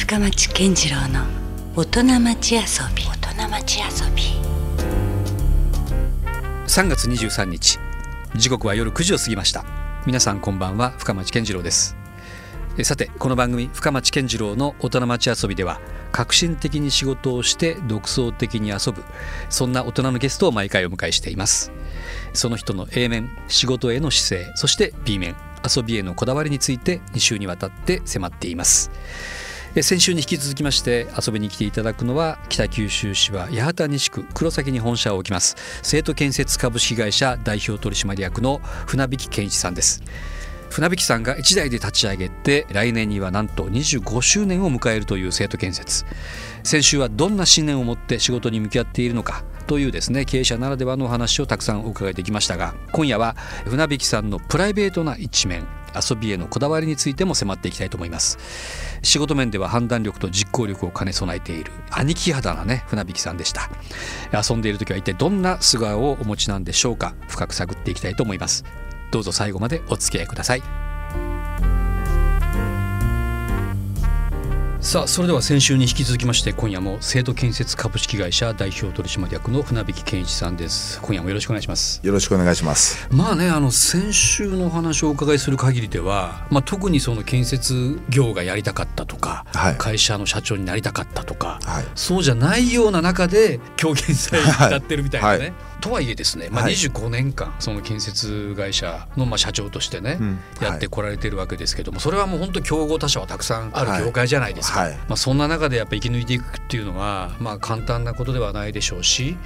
深町健次郎の大人町遊び。大人町遊び。3月23日。時刻は夜9時を過ぎました。皆さんこんばんは。深町健次郎です。えさてこの番組深町健次郎の大人町遊びでは革新的に仕事をして独創的に遊ぶそんな大人のゲストを毎回お迎えしています。その人の A 面仕事への姿勢そして B 面遊びへのこだわりについて2週にわたって迫っています。え先週に引き続きまして遊びに来ていただくのは北九州市は八幡西区黒崎に本社を置きます。生徒建設株式会社代表取締役の船引健一さんです。船引さんが一代で立ち上げて来年にはなんと25周年を迎えるという生徒建設。先週はどんな信念を持って仕事に向き合っているのかというですね経営者ならではのお話をたくさんお伺いできましたが今夜は船引さんのプライベートな一面遊びへのこだわりについても迫っていきたいと思います。仕事面では判断力と実行力を兼ね備えている。兄貴肌なね船引さんでした。遊んでいる時は一体どんな素顔をお持ちなんでしょうか。深く探っていきたいと思います。どうぞ最後までお付き合いください。さあそれでは先週に引き続きまして今夜も生徒建設株式会社代表取締役の船引健一さんです。今夜もよろしくお願いします。よろしくお願いします。まあねあの先週のお話をお伺いする限りでは、まあ、特にその建設業がやりたかったとか、はい。会社の社長になりたかったとか、はい。そうじゃないような中で狂言祭に立ってるみたいなね。はいとはいえですね、まあ、はい。25年間その建設会社のまあ社長としてね、うん。やってこられてるわけですけどもそれはもう本当競合他社はたくさんある業界じゃないですか、はい。まあ、そんな中でやっぱ生き抜いていくっていうのはまあ簡単なことではないでしょうし、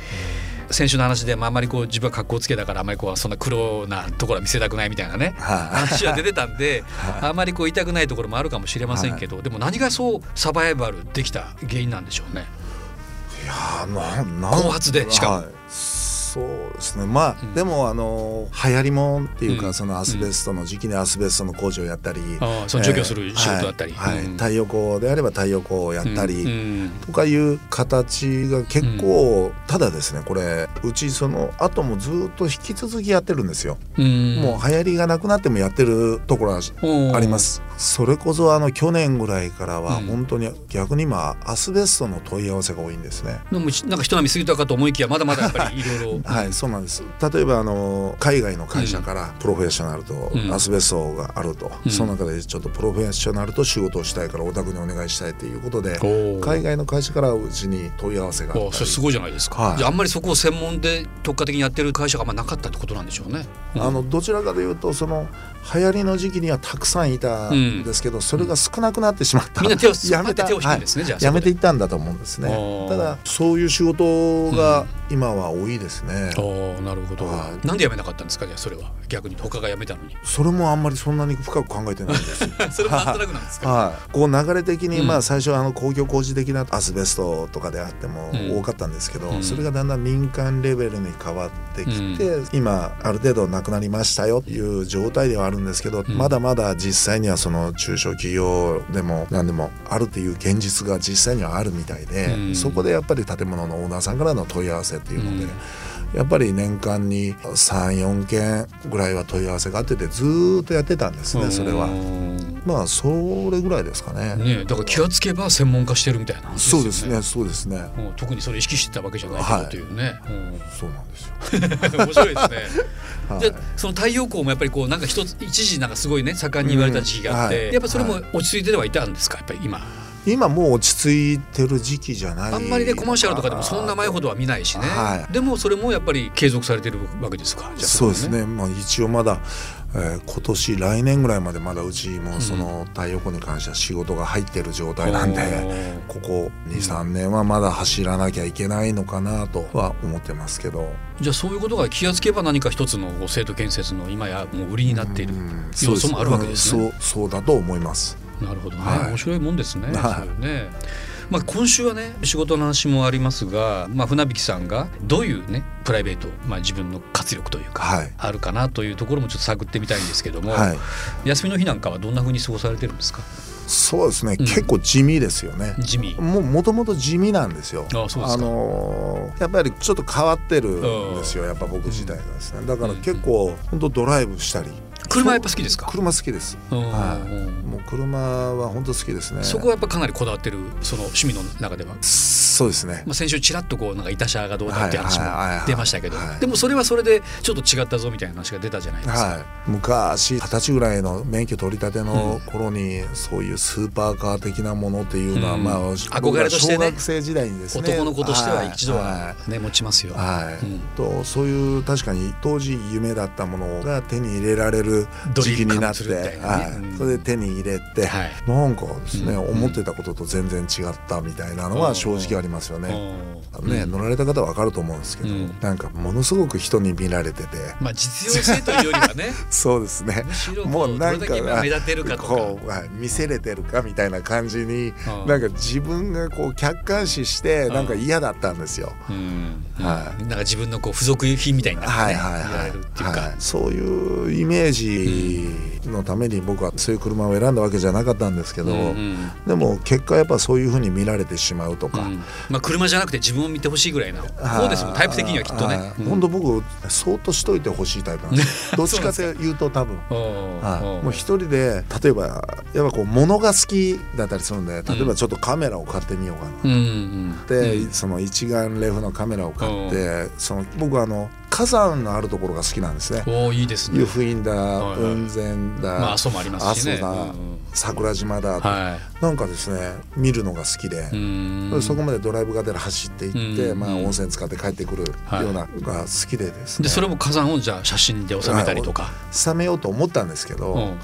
先週の話で、まあ、あまりこう自分は格好つけだからあまりこうそんな苦労なところは見せたくないみたいなねはい。話は出てたんで、あまりこう痛くないところもあるかもしれませんけど、でも何がそうサバイバルできた原因なんでしょうね。いやーななん後発でしかも。はい for そうですね。まあ、うん。でもあの流行りもんっていうか、うん。そのアスベストの時期にアスベストの工事をやったり、ああその除去する仕事だったり。はい。太陽光であれば太陽光をやったり、うん。とかいう形が結構、ただですねこれうちその後もずっと引き続きやってるんですよ、うん。もう流行りがなくなってもやってるところはあります。それこそあの去年ぐらいからはうん。本当に逆に今アスベストの問い合わせが多いんですね。でもなんか人波過ぎたかと思いきやまだまだやっぱりいろいろ。はい、そうなんです。例えばあの海外の会社からプロフェッショナルとうん。アスベストがあると、うん。その中でちょっとプロフェッショナルと仕事をしたいからお宅にお願いしたいということで海外の会社からうちに問い合わせがあったり。おそれすごいじゃないですか、はい。じゃああんまりそこを専門で特化的にやってる会社があんまなかったってことなんでしょうね。うん。あのどちらかというとその流行りの時期にはたくさんいたんですけど、それが少なくなってしまった、みんな手をやめた。手を引くんですねじゃあやめていそったんだと思うんですね。ただそういう仕事が今は多いですね、おーなるほど、はい。なんで辞めなかったんですか？じゃあそれは。逆に。他が辞めたのに。それもあんまりそんなに深く考えてないんですよ。それもなんとなくなんですか、はい、こう流れ的に、うん。まあ最初はあの公共工事的なアスベストとかであってもうん。多かったんですけど、うん。それがだんだん民間レベルに変わってきて、今ある程度なくなりましたよっていう状態ではあるんですけど、うん。まだまだ実際にはその中小企業でも何でもあるっていう現実が実際にはあるみたいで、うん。そこでやっぱり建物のオーナーさんからの問い合わせっていうので。うんやっぱり年間に34件ぐらいは問い合わせがあっててずーっとやってたんですねそれは。うんまあそれぐらいですかね。ねえだから気がつけば専門化してるみたいな話そうですねそうですね。もう特にそれ意識してたわけじゃないけどはい。というね、そうなんですよ。う ん面白いですね。はい。じゃあその太陽光もやっぱりこうなんか一つ一時なんかすごいね盛んに言われた時期があって、うんはい。やっぱそれも落ち着いてではいたんですか？やっぱり今今もう落ち着いてる時期じゃないあんまりねコマーシャルとかでもそんな前ほどは見ないしね、はい。でもそれもやっぱり継続されてるわけですか？じゃあそうですね。まあ一応まだ、えー今年来年ぐらいまでまだうちもその太陽光に関しては仕事が入ってる状態なんで、ここ23年はまだ走らなきゃいけないのかなとは思ってますけど。じゃあそういうことが気がつけば何か一つの生徒建設の今やもう売りになっているうん。要素もあるわけですね。そうそうだと思いますなるほどね、はい面白いもんですね。はい。まあ今週はね仕事の話もありますが、まあ船引さんがどういうねプライベート、まあ自分の活力というか、はいあるかなというところもちょっと探ってみたいんですけども、はい休みの日なんかはどんな風に過ごされてるんですか？そうですね、うん結構地味ですよね地味。もうもともと地味なんですよ。あそうですかのーやっぱりちょっと変わってるんですよ。やっぱ僕自体がですね。だから結構本当ドライブしたり。車やっぱ好きですか？車好きです。うんはい。車は本当好きですね。そこはやっぱかなりこだわってるその趣味の中では、そうですね。まあ、先週ちらっとこうなんかイタシャがどうだって話も出ましたけど。はい。でもそれはそれでちょっと違ったぞみたいな話が出たじゃないですか。はい、昔二十歳ぐらいの免許取り立ての頃に、そういうスーパーカー的なものっていうのは、うん。まあ憧れとしてね小学生時代にですね。男の子としては一度ははね持ちますよ。はい、はいうん。とそういう確かに当時夢だったものが手に入れられる時期になって、ねうんはい、それで手に入れて、はい。なんかですね、うん。思ってたことと全然違ったみたいなのは正直ありますよね。うん。ね、乗られた方は分かると思うんですけど、うん。なんかものすごく人に見られてて、まあ実用性というよりはね。そうですね。もうなんか目立てるかこうはい見せれてるかみたいな感じに、うん。なんか自分がこう客観視してなんか嫌だったんですよ。うん。はい。なんか自分のこう付属品みたいになってねはいはいはい。っていうか、はい、そういうイメージのために僕はそういう車を選んだわけじゃなかったんですけど、うんうん。でも結果やっぱそういうふうに見られてしまうとか、うん。まあ、車じゃなくて自分を見てほしいぐらいなはい。そうですもんタイプ的にはきっとね。はい。うん本当僕そーっとしといてほしいタイプなんです。よどっちかというと多分。もう一人で例えばやっぱこう物が好きだったりするんで例えばちょっとカメラを買ってみようかな、うんうんで、うん。その一眼レフのカメラを買って、その僕はあの火山のあるところが好きなんですね。おーいいですね。湯布院だ、雲仙だ、まあ阿蘇もありますしね。阿蘇だ、うんうん桜島だ、はなんかですね見るのが好きでそこまでドライブがてら走っていって、うんまあ、温泉使って帰ってくるようなのが好きでですね、でそれも火山をじゃあ写真で収めたりとか、冷めようと思ったんですけど、うん、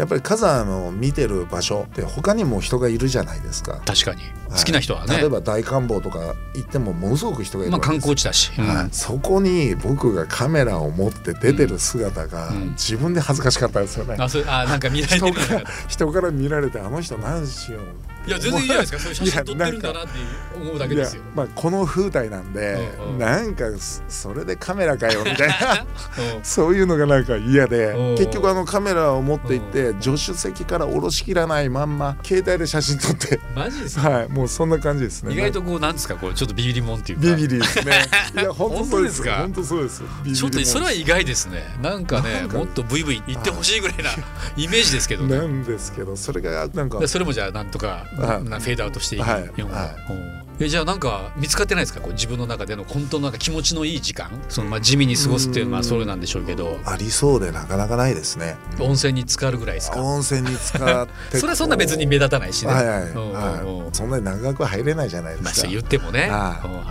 やっぱり火山を見てる場所って他にも人がいるじゃないですか。確かに。はい。好きな人はね、例えば大観峰とか行ってもものすごく人がいるまあ観光地だし、うん。はい、そこに僕がカメラを持って出てる姿がうん。自分で恥ずかしかったですよね。あそれあなんか見られて人かる人から見られてあの人何しよういや全然いいじゃないですか。そういう写真撮ってるんだなって思うだけですよ。まあこの風体なんで、うんうん。なんかそそれでカメラかよみたいな。うん。そういうのがなんか嫌でうん。結局あのカメラを持って行って助手席から下ろしきらないまんま携帯で写真撮って。マジですか？はいもうそんな感じですね。意外とこうなんですかこうちょっとビビりもんっていうか。ビビリですね。いや 本当そうですか？本当そうですちょっとそれは意外ですね。なんかねもっとブイブイ言ってほしいぐらいなイメージですけどね。なんですけどそれがなんかでそれもじゃあなんとかフェードアウトしていいはいようなはい。うんえじゃあなんか見つかってないですか？こう自分の中での本当のなんか気持ちのいい時間？そのまあ地味に過ごすっていうのはそれなんでしょうけど。ありそうでなかなかないですね。温泉に浸かるぐらいですか？温泉に使って それはそんな別に目立たないしね。はいそんなに長くは入れないじゃないですか、まあそう言ってもね。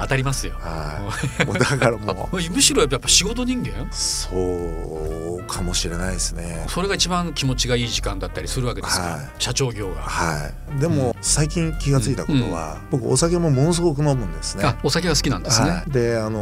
当たりますよ。だからもう。むしろやっぱ仕事人間？そうかもしれないですね。それが一番気持ちがいい時間だったりするわけですか、はい。社長業が、はい。でも最近気がついたことは、僕お酒もものすごく飲むんですね。あお酒が好きなんですね、はい、であの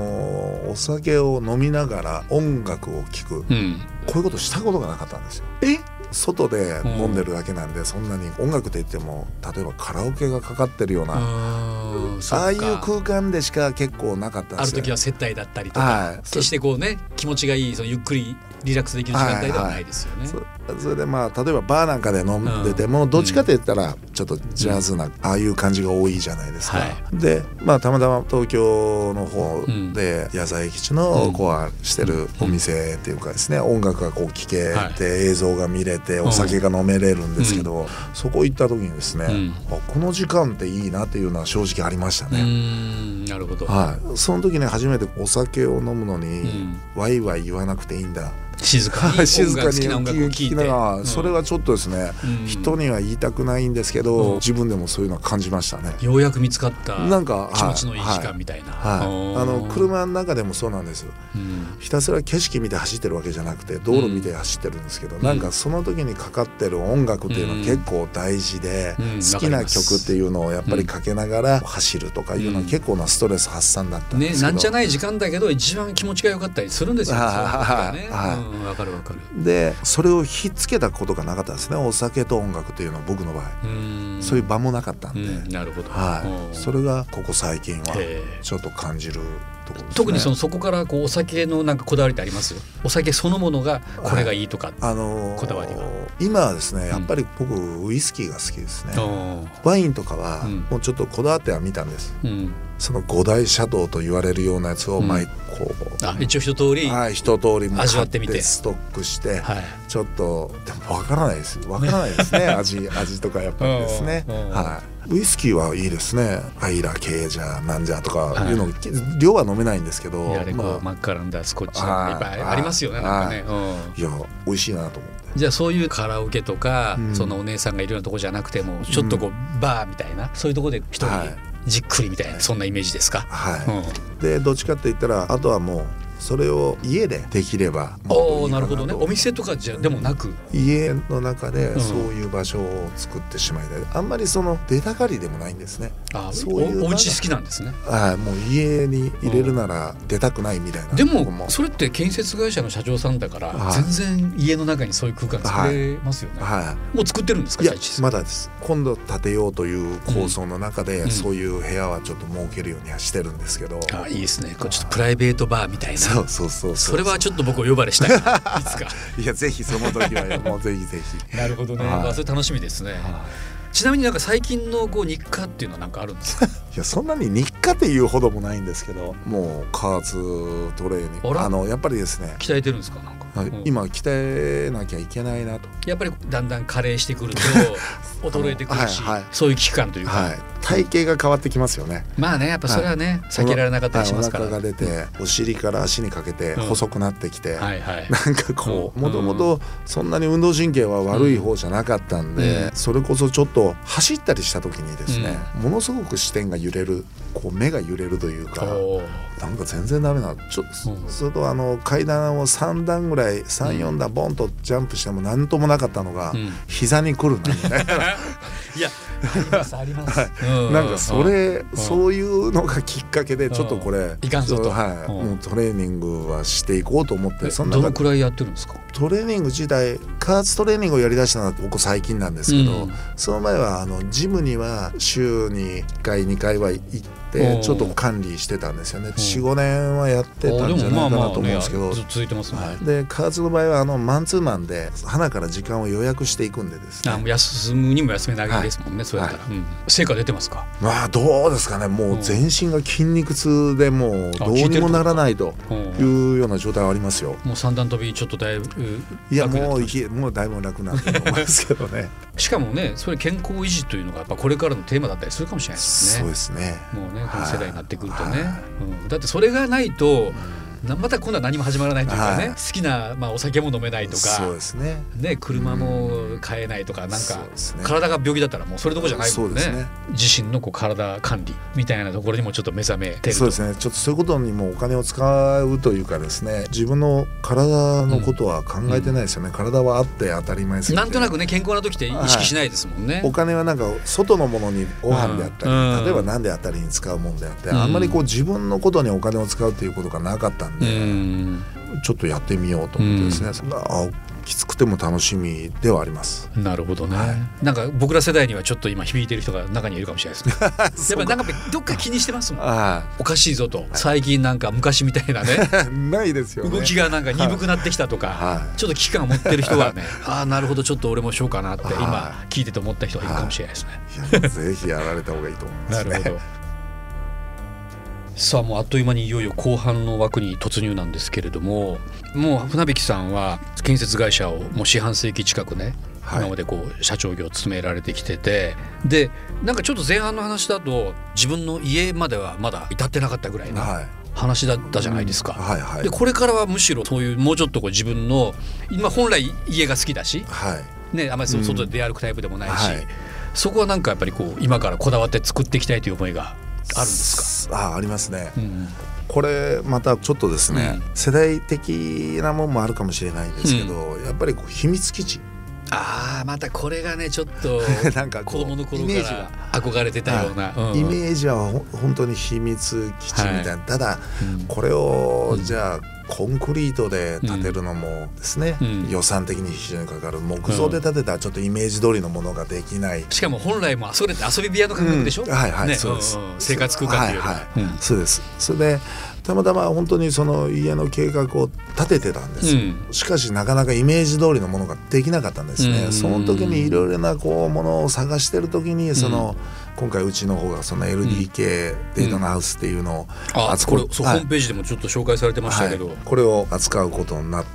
お酒を飲みながら音楽を聴く。うん。こういうことしたことがなかったんですよ。え？外で飲んでるだけなんで、そんなに音楽って言っても例えばカラオケがかかってるような、ああいう空間でしか結構なかったんですよ。ある時は接待だったりとか、はい。決してこうね気持ちがいいそのゆっくりリラックスできる時間帯ではないですよね。そそれでまあ例えばバーなんかで飲んでても、どっちかって言ったらちょっとジャズな、ああいう感じが多いじゃないですか。はでまあたまたま東京の方うんで矢沢永吉うんのコアしてるお店っていうかですね、音楽がこう聴けて、はい。映像が見れてお酒が飲めれるんですけど、そこ行った時にですね、うん。あこの時間っていいなっていうのは正直ありましたね。んなるほど。はい、その時に初めてお酒を飲むのに、ん。ワイワイ言わなくていいんだ静か。に 静かに音楽を聴きながら、うん。それはちょっとですね、うん。人には言いたくないんですけど、うん。自分でもそういうのは感じましたね。ようやく見つかったなんか気持ちのいい時間みたいな。はい、あの車の中でもそうなんです。うん。ひたすら景色見て走ってるわけじゃなくて道路見て走ってるんですけど、なんかその時にかかってる音楽っていうのは結構大事で、うん。好きな曲っていうのをやっぱりかけながら走るとかいうのは結構なストレス発散だったんでね、すけど、なんじゃない時間だけど一番気持ちが良かったりするんですよ。ね。はいうんわかるわかる。でそれをひっつけたことがなかったですね。お酒と音楽っていうのは僕の場合、うん。そういう場もなかったんで、うんなるほど。はい、それれがここ最近はちょっと感じるところですね。特にそのそこからこうお酒のなんかこだわりってあります？お酒そのものがこれがいいとか。あのーこだわりは今はですねやっぱり僕ウイスキーが好きですね、ワインとかはうん。もうちょっとこだわってはみたんです。うんその五大シャドウと言われるようなやつを毎こう、あ一応一通り、はい、一通りも味わってみて。てストックして、はい。ちょっとでもわからないです。わからないですね。味味とかやっぱりですね、うんうん。はい、ウイスキーはいいですね。アイラケージャーなんじゃとかいうの、量は飲めないんですけどいやあれこう、まあマッカランダースコッチはい。いっぱいありますよねなんかね、うん。いや美味しいなと思って。じゃあそういうカラオケとか、うん。そのお姉さんがいるようなとこじゃなくてもちょっとこう、バーみたいなそういうとこで一人はいじっくりみたいな、そんなイメージですか、はい、うん。でどっちかって言ったらあとはもうそれを家でできればもっと。なるほどね。お店とかじゃでもなく。家の中でんそういう場所を作ってしまいたい、あんまりその出たがりでもないんですね。あそういうおお家好きなんですね。はいもう家に入れるなら出たくないみたいなでとこも。それって建設会社の社長さんだからはい。全然家の中にそういう空間作れますよね、はもう作ってるんですかいいやまだです。今度建てようという構想の中で、うん。そういう部屋はちょっと設けるようにはしてるんですけど、あいいですね。こうちょっとプライベートバーみたいなそうそうそうう。それはちょっと僕お呼ばれしたい。な いつか。いやぜひその時は もうぜひぜひ。なるほどね、はい。まあ、それ楽しみですね、ちなみになんか最近のこう日課っていうのはなんかあるんですか？いやそんなに日課っていうほどもないんですけどもう加圧トレーニング。あのやっぱりですね、鍛えてるんですか、はいうん。今鍛えなきゃいけないなと。やっぱりだんだん加齢してくると衰えてくるし、はいはい。そういう危機感というか、はい。体型が変わってきますよね。まあねやっぱそれはね、避けられなかったりしますから、はいお腹が出てお尻から足にかけてうん。細くなってきて、はいはい。なんかこううん。もともとそんなに運動神経は悪い方じゃなかったんで、うん。それこそちょっと走ったりした時にですね、ものすごく視点が揺れるこう目が揺れるというかなんか全然ダメなちょうん。それとあの階段を3段ぐらい34段ボンとジャンプしても何ともなかったのが、うん。膝に来るなみたいな。いやあります。あります、うなんかそれ、ん。そういうのがきっかけでちょっとこれ、いかんぞと。はい、うん。もうトレーニングはしていこうと思ってえそんなどのくらいやってるんですか？トレーニング自体加圧トレーニングをやりだしたのはここ最近なんですけど、うん。その前はあのジムには週に1回2回は行っおちょっと管理してたんですよね。45年はやってたんじゃないかなと思うんですけど。続いてますね、はい。で加圧の場合はあのマンツーマンで花から時間を予約していくんでですね。あもう休むにも休めないですもんね、そうやったら、うん。成果出てますか？まあどうですかね。もう全身が筋肉痛でもうどうにもならないとうん。いうような状態はありますよ。もう三段跳びちょっとだいぶいやもういけもうだいぶ楽なんだと思いますけどね。しかもねそれ健康維持というのがやっぱこれからのテーマだったりするかもしれないですそうねですね。もうねこの世代になってくるとはい。ね、うん、だってそれがないと、なまた今度は何も始まらないというかね、はい。好きな、まあ、お酒も飲めないとかそうですね。ね、車も買えないとかなんか体が病気だったらもうそれどころじゃないもんね。ね。自身のこう体管理みたいなところにもちょっと目覚めてると。そうですね。ちょっとそういうことにもお金を使うというかですね。自分の体のことは考えてないですよね。体はあって当たり前ですなんとなくね健康な時って意識しないですもんね、お金はなんか外のものにご飯であったり、うん。例えば何であったりに使うもんであって、うん。あんまりこう自分のことにお金を使うっていうことがなかったんうで、んちょっとやってみようと思ってですね、あきつくても楽しみではあります。なるほどね、はい。なんか僕ら世代にはちょっと今響いてる人が中にいるかもしれないですね。やっぱなんかどっか気にしてますもん。あおかしいぞと。最近なんか昔みたいなね。あ ないですよね。動きがなんか鈍くなってきたとか、はい。ちょっと危機感を持ってる人はねああなるほどちょっと俺もしようかなってはい。今聞いてて思った人がいるかもしれないですね。ぜひやられた方がいいと思いますね。なるほど。さあもうあっという間にいよいよ後半の枠に突入なんですけれどももう船引さんは建設会社をもう四半世紀近くね、はい。今までこう社長業を務められてきててでなんかちょっと前半の話だと自分の家まではまだ至ってなかったぐらいなはい。話だったじゃないですか。はいはい。でこれからはむしろそういうもうちょっとこう自分の今本来家が好きだし、はい。ね、あまりその外で出歩くタイプでもないし、はい。そこはなんかやっぱりこう今からこだわって作っていきたいという思いがあるんですか？あありますね。か、うん。これまたちょっとですね、うん。世代的なもんもあるかもしれないんですけど、やっぱりこう秘密基地。ああまたこれがねちょっと なんかこう子供の頃イメージからは憧れてたような、うん。イメージはほ本当に秘密基地みたいな、はただうん。これをうん。じゃあコンクリートで建てるのもですね、うん。予算的に非常にかかる木造で建てたらちょっとイメージ通りのものができない、しかも本来もそれって遊び部屋の感覚でしょ、うん。はいはいねそうです。んん。生活空間というは。はいはい。うん。そうですそれでたまたま本当にその家の計画を立ててたんです。しかしなかなかイメージ通りのものができなかったんですね、うん。その時にいろいろなこうものを探してる時にその、今回うちの方がその LDK データのハウスっていうのをあ扱う。これそう、はい。ホームページでもちょっと紹介されてましたけど、はい。これを扱うことになっ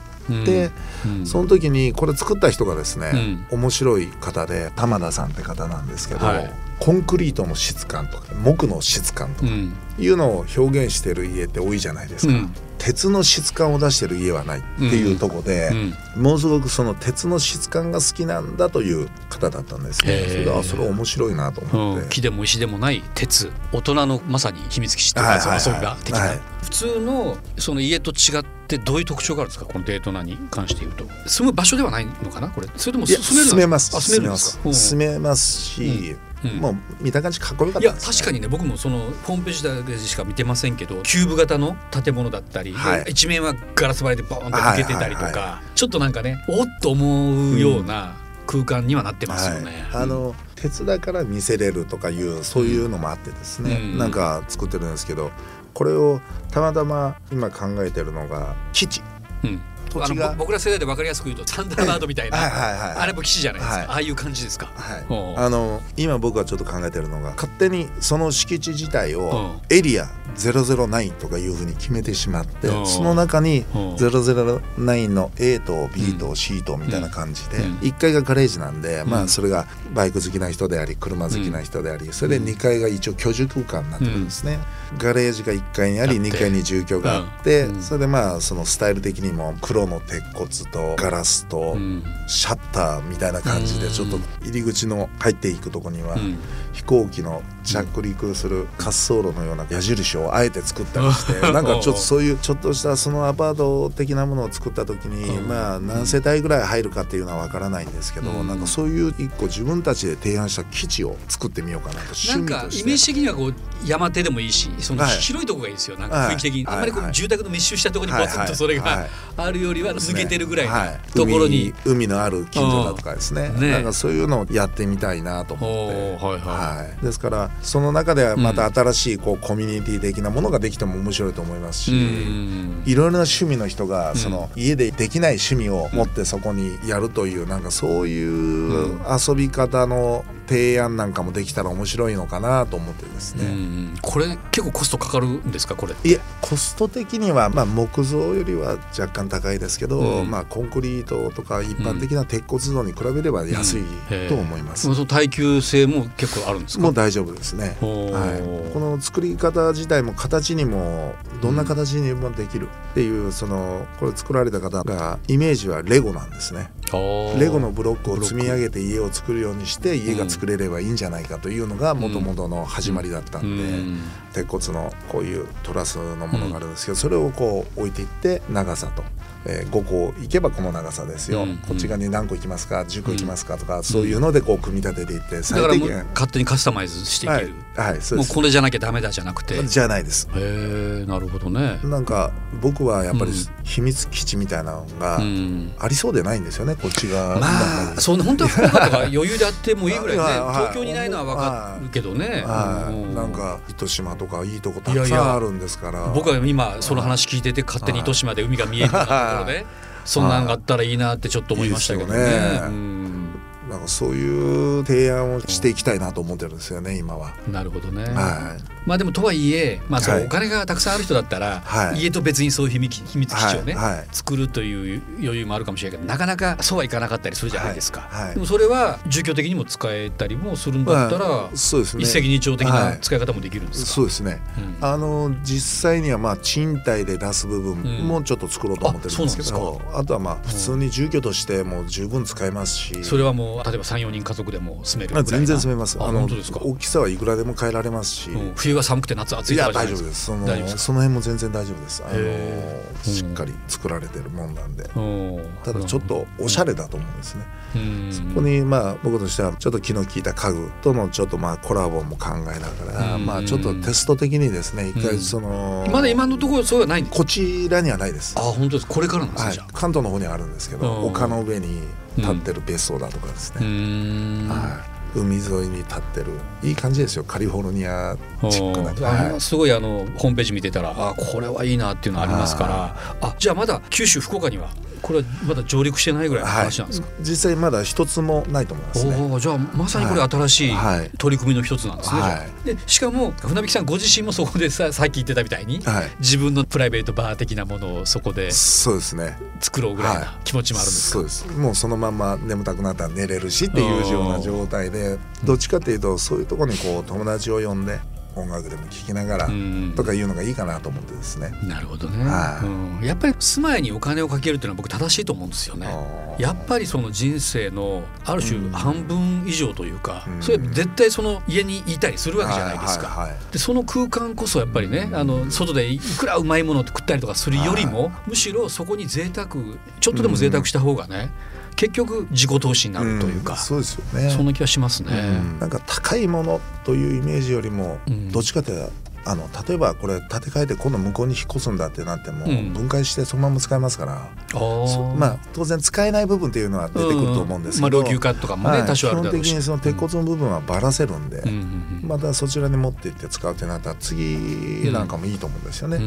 て、うん。その時にこれ作った人がですね、う面白い方で玉田さんって方なんですけど、はい。コンクリートの質感とか木の質感とかうんいうのを表現してる家って多いじゃないですか、うん。鉄の質感を出してる家はないっていうところで、ものすごくその鉄の質感が好きなんだという方だったんですね。へー。それであそれ面白いなと思って、うん。木でも石でもない鉄。大人のまさに秘密基地っていうか、はい遊び場的な、はい。普通のその家と違ってどういう特徴があるんですか？このデートナに関して言うと。住む場所ではないのかな？これ。それともいや住めます。あ住めるんですか？住めます。し、うん。うん。もう見た感じかっこよかっいやたです、ね、確かにね僕もそのホームページだけでしか見てませんけどキューブ型の建物だったり、はい。一面はガラス張りでボーンと抜けてたりとか、はいはいはちょっとなんかねおっと思うような空間にはなってますよね。はい、あの鉄だから見せれるとかいうそういうのもあってですね、うん。なんか作ってるんですけどこれをたまたま今考えてるのが基地うん。土地が。僕ら世代で分かりやすく言うとサンダーバードみたいな、はいはいはいあれも基地じゃないですか、はい。ああいう感じですか？はい。あの今僕がちょっと考えてるのが勝手にその敷地自体をうん。エリア009とかいうふうに決めてしまってうん。その中にうん。009の A と B と C とみたいな感じでうん。1階がガレージなんでまうん。あそれがバイク好きな人であり車好きな人でありそれで2階が一応居住空間になってるんですね。ガレージが1階にありあって。2階に住居があってうん。それでまあそのスタイル的にも黒の鉄骨とガラスとうん。シャッターみたいな感じでうん。ちょっと入り口の入っていくとこにはうん飛行機の着陸する滑走路のような矢印をあえて作ったりしてなんかちょっとそういうちょっとしたそのアパート的なものを作った時にうん。まあ何世帯ぐらい入るかっていうのは分からないんですけどうん。なんかそういう一個自分たちで提案した基地を作ってみようかなと趣味として。イメージ的にはこう山手でもいいしそのはい。広いとこがいいですよ。なんかはい。雰囲気的に、はい。あんまりこはい。う住宅の密集したところにはいポツンとそれがはい。あるよりは抜けてるぐらいはのところに、海海のある近所だとかですね。なんかそういうのをやってみたいなと思って。はいはいはい、ですからその中ではまた新しいこうコミュニティ的なものができても面白いと思いますし、うん。いろいろな趣味の人がその家でできない趣味を持ってそこにやるというなんかそういう遊び方の提案なんかもできたら面白いのかなと思ってですうね。ん。これ結構コストかかるんですか？これいえコスト的にはまあ木造よりは若干高いですけど、うんまあコンクリートとか一般的な鉄骨造に比べれば安いと思います。その耐久性も結構あるんですか？もう大丈夫ですね。はい、この作り方自体も形にもどんな形にもできるっていうそのこれ作られた方がイメージはレゴなんですねレゴのブロックを積み上げて家を作るようにして家が作れればいいんじゃないかというのがもともとの始まりだったんで、うん鉄骨のこういうトラスのものがあるんですけど、それをこう置いていって長さと、えー5個行けばこの長さですよ、うん。こっち側に何個行きますか10個行きますかとか、そういうのでこう組み立てていってだからもう最低限。勝手にカスタマイズしていける、はい、はい、そうです。もうこれじゃなきゃダメだじゃなくて。へじゃないです。えなるほどね。なんか僕はやっぱりうん。秘密基地みたいなのがうん。ありそうでないんですよねこっち側。まあそんな本当は福岡とか余裕であってもいいぐらいね。はい。東京にないのは分かるけどね。はい、うん。なんか糸島とかいいとこたくさんあるんですから僕は今その話聞いてて勝手に糸島で海が見えるようなところでそんなんがあったら。いいなってちょっと思いましたけどねいいなんかそういう提案をしていきたいなと思ってるんですよね今は。なるほどね。はまあでもとはいえまあそうはいお金がたくさんある人だったらはい。家と別にそういう秘密秘密基地をねはいはい。作るという余裕もあるかもしれないけどなかなかそうはいかなかったりするじゃないですか、はいはい。でもそれは住居的にも使えたりもするんだったら、はいそうですね。一石二鳥的はない。使い方もできるんですか、そうですね。うん。あの実際にはまあ賃貸で出す部分もちょっと作ろうと思ってるんですけど、うんああとはまあ普通に住居としても十分使えますし、それはもう例えば34人家族でも住める全然住めます。あの本当ですか、大きさはいくらでも変えられますし、うん。冬は寒くて夏暑いかじゃないですか。大丈夫です。そのその辺も全然大丈夫です。あのしっかり作られてるもんなんで。うん。ただちょっとおしゃれだと思うんですね。うん。そこにまあ僕としてはちょっと気の利いた家具とのちょっとまあコラボも考えながら、うん。まあちょっとテスト的にですね一回その、まだ今のところそうはないこちらにはないです。あ。本当です。これからなんですね、はい。関東の方にはあるんですけど、うん。丘の上に立ってる別荘だとかですうね、はい、海沿いに立ってる。いい感じですよ。カリフォルニアチックな、あのすごいあのホームページ見てたらあこれはいいなっていうのありますから。あじゃあまだ九州福岡には？これはまだ上陸してないぐらいの話なんですか、はい、実際まだ一つもないと思いますね。おじゃあまさにこれ新しい取り組みの一つなんですね、はい、でしかも船引さんご自身もそこで ささっき言ってたみたいに、はい、自分のプライベートバー的なものをそこでそうですね。作ろうぐらいな気持ちもあるんですか、そうです。もうそのまま眠たくなったら寝れるしっていうような状態でどっちかっていうとそういうところにこう友達を呼んで音楽でも聴きながらとかいうのがいいかなと思ってですね。なるほどね、はい、うん、やっぱり住まいにお金をかけるっていうのは僕正しいと思うんですよね。やっぱりその人生のある種半分以上というか、うん、それ絶対その家にいたりするわけじゃないですか。はいはいはい、でその空間こそやっぱりねあの外でいくらうまいものを食ったりとかするよりも、むしろそこに贅沢ちょっとでも贅沢した方がね、結局自己投資になるというか、うん、そうですよね。そんな気がしますね、うん、なんか高いものというイメージよりも、どっちかというとあの例えばこれ建て替えて今度向こうに引っ越すんだってなっても、分解してそのまま使えますから、まあ当然使えない部分っていうのは出てくると思うんですけど、まあ、老朽化とかもね、はい、多少ある基本的にその鉄骨の部分はばらせるんで、またそちらに持っていって使うってなったら次なんかもいいと思うんですよね、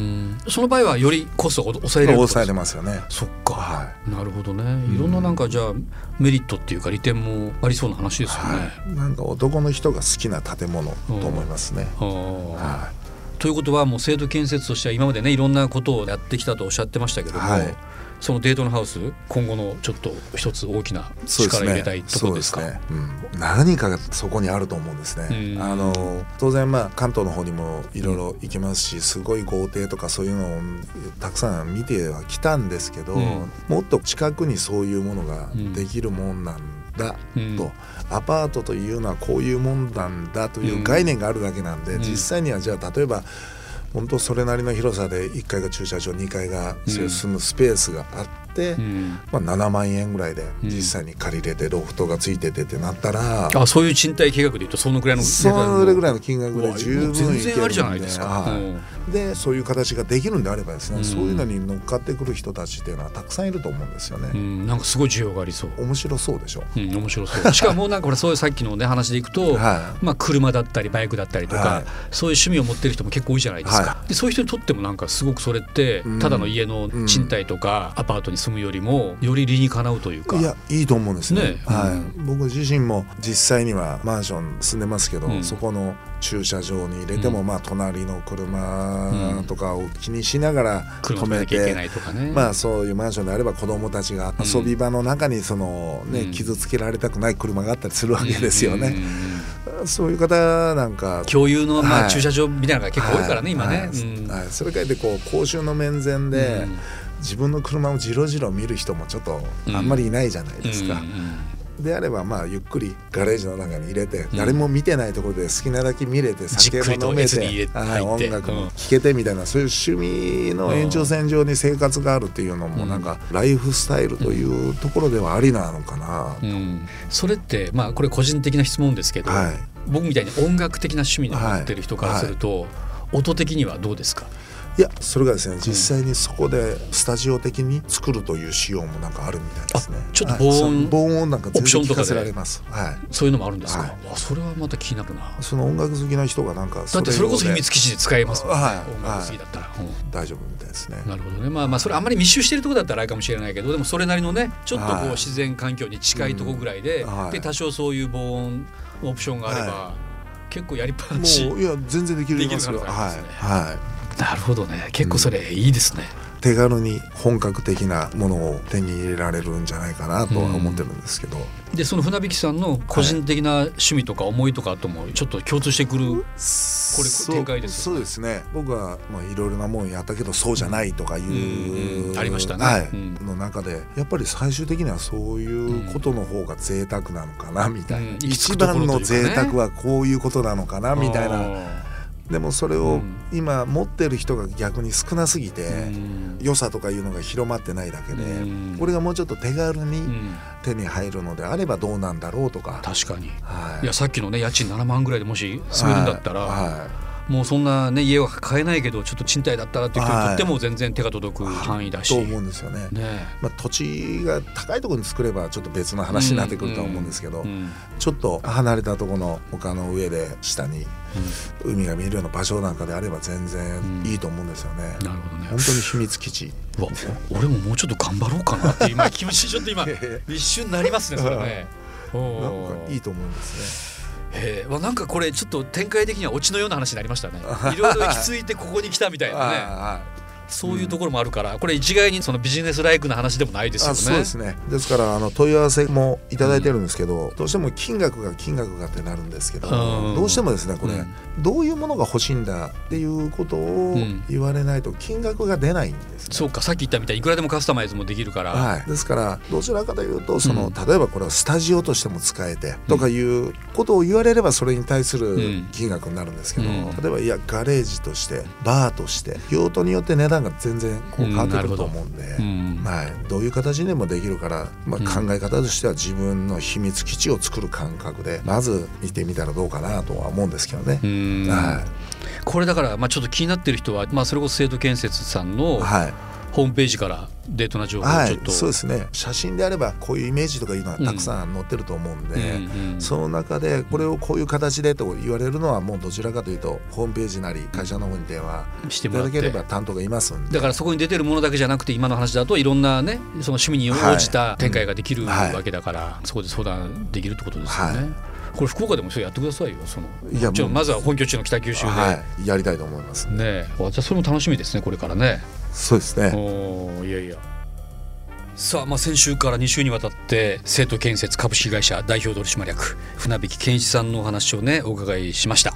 その場合はよりコストを抑えれる抑えれますよね。そっか、はい、なるほどね。いろんななんかじゃあメリットっていうか利点もありそうな話ですよね、はい、なんか男の人が好きな建物と思いますね、はいということはもう制度建設としては今までねいろんなことをやってきたとおっしゃってましたけども、はい、そのデートのハウス今後のちょっと一つ大きな力入れたいところですか、ね。うん、何かがそこにあると思うんですね。あの当然まあ関東の方にもいろいろ行きますしすごい豪邸とかそういうのをたくさん見てはきたんですけど、うん、もっと近くにそういうものができるもんなんだと、アパートというのはこういうもんなんだという概念があるだけなんで、実際にはじゃあ例えば本当それなりの広さで1階が駐車場2階が住むスペースがあって。、うん、まあ、7万円ぐらいで実際に借りれてロフトがついててってなったら、あそういう賃貸計画でいうとそのぐらいのそれぐらいの金額で十分全然ありじゃないですか、はい、でそういう形ができるんであればですね、そういうのに乗っかってくる人たちっていうのはたくさんいると思うんですよね、うん、なんかすごい需要がありそう。面白そうでしょ、うん、面白そう。しかもなんかこれそういうさっきのね話でいくと、はい、まあ車だったりバイクだったりとか、はい、そういう趣味を持ってる人も結構多いじゃないですか、はい、でそういう人にとってもなんかすごくそれってただの家の賃貸とかアパートに住むよりもより理にかなうというか。いやいいと思うんですね、ね、はい、僕自身も実際にはマンション住んでますけど、うん、そこの駐車場に入れても、うん、まあ隣の車とかを気にしながら止めて、ね、まあそういうマンションであれば子どもたちが遊び場の中にそのね、うん、傷つけられたくない車があったりするわけですよね。そういう方なんか共有のまあ駐車場みたいなのが結構多いからね、今ね、はい、それからでこう公衆の面前で、自分の車をじろじろ見る人もちょっとあんまりいないじゃないですか。であればまあゆっくりガレージの中に入れて、誰も見てないところで好きなだけ見れて酒も飲めて音楽も聴けてみたいな、そういう趣味の延長線上に生活があるっていうのもなんかライフスタイルというところではありなのかなそれってまあこれ個人的な質問ですけど、はい、僕みたいに音楽的な趣味の持ってる人からすると、音的にはどうですか？いやそれがですね実際にそこでスタジオ的に作るという仕様もなんかあるみたいですね。ちょっと防音、はい、防音なんか全然聞かせられます。はい。そういうのもあるんですか、はい、それはまた気になるな。その音楽好きな人がなんかだってそれこそ秘密基地で使えますもんね、はい、音楽好きだったら、うん、大丈夫みたいですね。なるほどね。まあまあそれあんまり密集してるところだったらあれかもしれないけどでもそれなりのねちょっとこう自然環境に近いところぐらいで、で多少そういう防音オプションがあれば、結構やりっぱなし。もういや全然できるできるはい。はいなるほどね。結構それいいですね、うん、手軽に本格的なものを手に入れられるんじゃないかなとは思ってるんですけど、うん、でその船引さんの個人的な趣味とか思いとかともちょっと共通してくる、これ展開ですそうですね。僕はまあいろいろなもんやったけどそうじゃないとかいう、うん、ありましたね、はい。の中でやっぱり最終的にはそういうことの方が贅沢なのかなみたいな、一番の贅沢はこういうことなのかなみたいな。でもそれを今持ってる人が逆に少なすぎて良さとかいうのが広まってないだけでこれがもうちょっと手軽に手に入るのであればどうなんだろうとか。確かに、はい、いやさっきのね家賃7万ぐらいでもし住めるんだったら、はい。はいもうそんなね家は買えないけどちょっと賃貸だったらっていう人にとってもは全然手が届く範囲だし、と思うんですよね。ねまあ、土地が高いところに作ればちょっと別の話になってくるとは思うんですけど、うんちょっと離れたところの丘の上で下に海が見えるような場所なんかであれば全然いいと思うんですよね。なるほどね。本当に秘密基地。うわ俺ももうちょっと頑張ろうかなって今気持ちちょっと今 一瞬なりますねそれね。おなんーかいいと思うんですへえ、まあ、なんかこれちょっと展開的にはオチのような話になりましたね。いろいろ行き着いてここに来たみたいね。なね。はいそういうところもあるから、これ一概にそのビジネスライクな話でもないですよね。あそうですね。ですからあの問い合わせもいただいてるんですけど、どうしても金額が金額がってなるんですけど、うん。どうしてもですねこれ、うん。どういうものが欲しいんだっていうことをうん言われないと金額が出ないんですね。そうか、さっき言ったみたいにいくらでもカスタマイズもできるから。はい、ですからどちらかというとその、うん。例えばこれはスタジオとしても使えてとかいうことを言われればそれに対するうん。金額になるんですけど、うん。例えばいやガレージとしてバーとして用途によって値段が全然こう変わってくると思うんで、うんはい、どういう形でもできるから、まあ、うん。考え方としては自分の秘密基地を作る感覚でまず見てみたらどうかなとは思うんですけどね。うん。はこれだから、まあ、ちょっと気になってる人は、まあ、それこそ生徒建設さんい、のはいホームページからデートな情報をはいちょっと、そうですね。写真であればこういうイメージとかいうのはたくさん載ってると思うんで、うんうんその中でこれをこういう形でと言われるのはもうどちらかというとホームページなり会社の方に電話していただければ担当がいますんで。だからそこに出てるものだけじゃなくて今の話だといろんなねその趣味に応じた展開ができるはいわけだから、そこで相談できるってことですよね。はい。これ福岡でもそれやってくださいよその。いやまずは本拠地の北九州で、はい、やりたいと思います。ねじゃあそれも楽しみですねこれからね。そうですね。おいやいや。さあ、まあ、先週から2週にわたって生徒建設株式会社代表取締役船引健一さんのお話をねお伺いしました、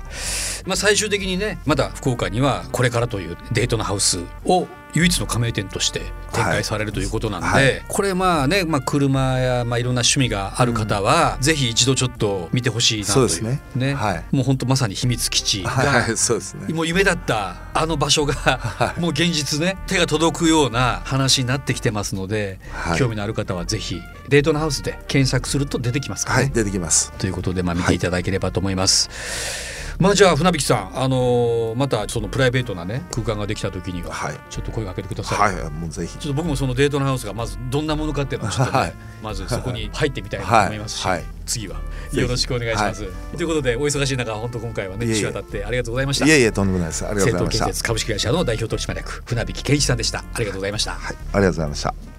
まあ、最終的にねまだ福岡にはこれからというデートのハウスを唯一の加盟店として展開されるということなんで、はい。これまあね、まあ、車や、まあ、いろんな趣味がある方は、ぜひ一度ちょっと見てほしいなというそうですね。はい。もう本当まさに秘密基地が、はい。そうですね。もう夢だったあの場所がもう現実ね手が届くような話になってきてますので、はい。興味のある方はぜひデートのハウスで検索すると出てきますからね。はい出てきます。ということでまあ見ていただければと思います。まあじゃあ船引さん、あのーまたそのプライベートなね空間ができた時にははい。ちょっと声かけてください。はいもうぜひ。ちょっと僕もそのデートのハウスがまずどんなものかっていうのをちょっとね、はい。まずそこに入ってみたいなと思いますし、はい。はい。次はひよろしくお願いします。ということでお忙しい中本当今回はね一週当たってありがとうございました。いえいえとんでもないです。ありがとうございました。株式会社の代表取締役船引健一さんでした。ありがとうございました。はい。ありがとうございました